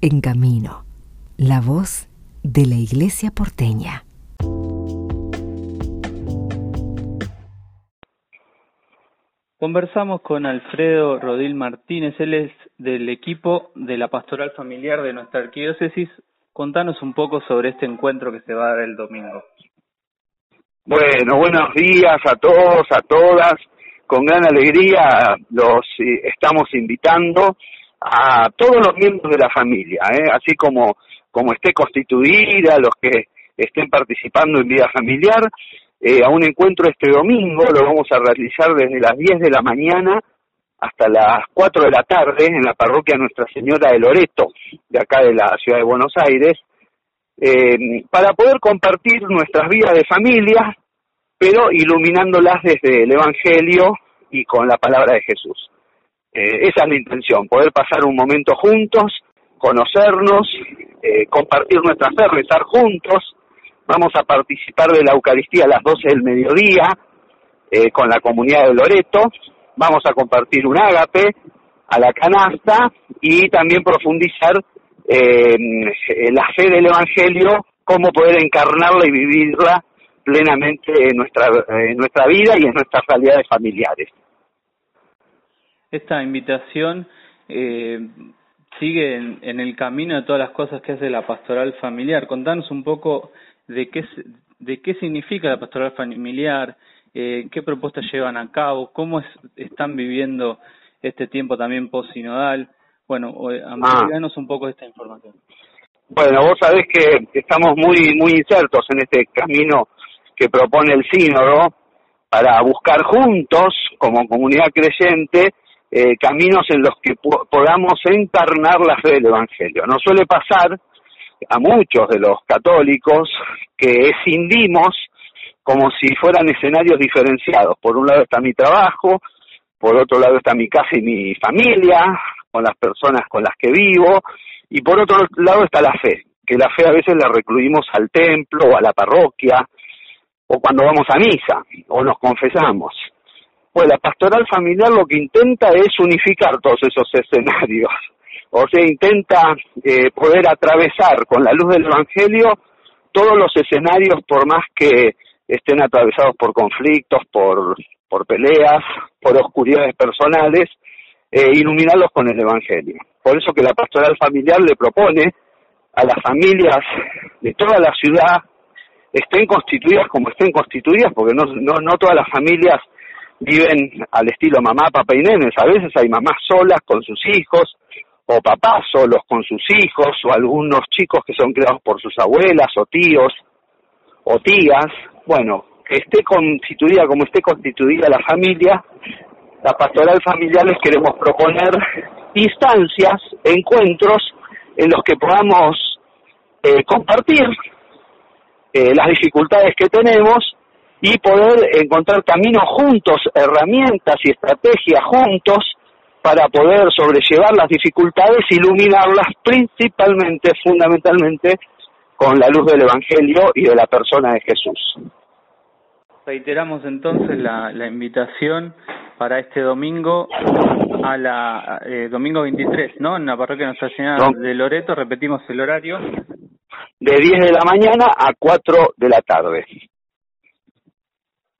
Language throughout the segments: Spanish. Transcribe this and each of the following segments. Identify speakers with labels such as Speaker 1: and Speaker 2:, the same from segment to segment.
Speaker 1: En Camino, la voz de la Iglesia porteña.
Speaker 2: Conversamos con Alfredo Rodil Martínez, él es del equipo de la pastoral familiar de nuestra arquidiócesis. Contanos un poco sobre este encuentro que se va a dar el domingo.
Speaker 3: Bueno, buenos días a todos, a todas. Con gran alegría los eh, estamos invitando a todos los miembros de la familia, ¿eh? así como, como esté constituida, los que estén participando en vida familiar, eh, a un encuentro este domingo, lo vamos a realizar desde las 10 de la mañana hasta las 4 de la tarde en la parroquia Nuestra Señora de Loreto, de acá de la ciudad de Buenos Aires, eh, para poder compartir nuestras vidas de familia, pero iluminándolas desde el Evangelio y con la palabra de Jesús. Eh, esa es la intención, poder pasar un momento juntos, conocernos, eh, compartir nuestra fe, rezar juntos. Vamos a participar de la Eucaristía a las 12 del mediodía con la comunidad de Loreto. Vamos a compartir un ágape a la canasta y también profundizar eh, la fe del Evangelio, cómo poder encarnarla y vivirla plenamente en nuestra, en nuestra vida y en nuestras realidades familiares.
Speaker 2: Esta invitación eh, sigue en, el camino de todas las cosas que hace la pastoral familiar. Contanos un poco de qué, de qué significa la pastoral familiar, eh, qué propuestas llevan a cabo, cómo están viviendo este tiempo también post-sinodal. Bueno, ah. amplíanos un poco esta información.
Speaker 3: Bueno, vos sabés que estamos muy muy insertos en este camino que propone el sínodo para buscar juntos, como comunidad creyente, eh, caminos en los que podamos encarnar la fe del Evangelio. No suele pasar a muchos de los católicos que escindimos como si fueran escenarios diferenciados. Por un lado está mi trabajo, por otro lado está mi casa y mi familia, con las personas con las que vivo, y por otro lado está la fe, que la fe a veces la recluimos al templo o a la parroquia, o cuando vamos a misa, o nos confesamos. Pues la pastoral familiar lo que intenta es unificar todos esos escenarios, o sea, intenta eh, poder atravesar con la luz del Evangelio todos los escenarios por más que estén atravesados por conflictos, por, por peleas, por oscuridades personales, eh, iluminarlos con el Evangelio. Por eso que la pastoral familiar le propone a las familias de toda la ciudad, estén constituidas como estén constituidas, porque no, no, no todas las familias viven al estilo mamá, papá y nenes. A veces hay mamás solas con sus hijos, o papás solos con sus hijos, o algunos chicos que son criados por sus abuelas o tíos o tías. Bueno, que esté constituida como esté constituida la familia, la pastoral familiar les queremos proponer instancias, encuentros en los que podamos eh, compartir eh, las dificultades que tenemos y poder encontrar caminos juntos, herramientas y estrategias juntos para poder sobrellevar las dificultades, iluminarlas principalmente, fundamentalmente, con la luz del Evangelio y de la persona de Jesús.
Speaker 2: Reiteramos entonces la, la invitación para este domingo a la eh, domingo 23, ¿no? En la parroquia Nuestra Señora de Loreto, repetimos el horario.
Speaker 3: De 10 de la mañana a 4 de la tarde.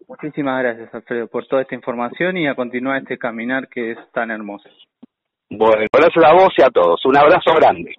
Speaker 2: Muchísimas gracias, Alfredo, por toda esta información y a continuar este caminar que es tan hermoso.
Speaker 3: Bueno, gracias a vos y a todos. Un abrazo grande.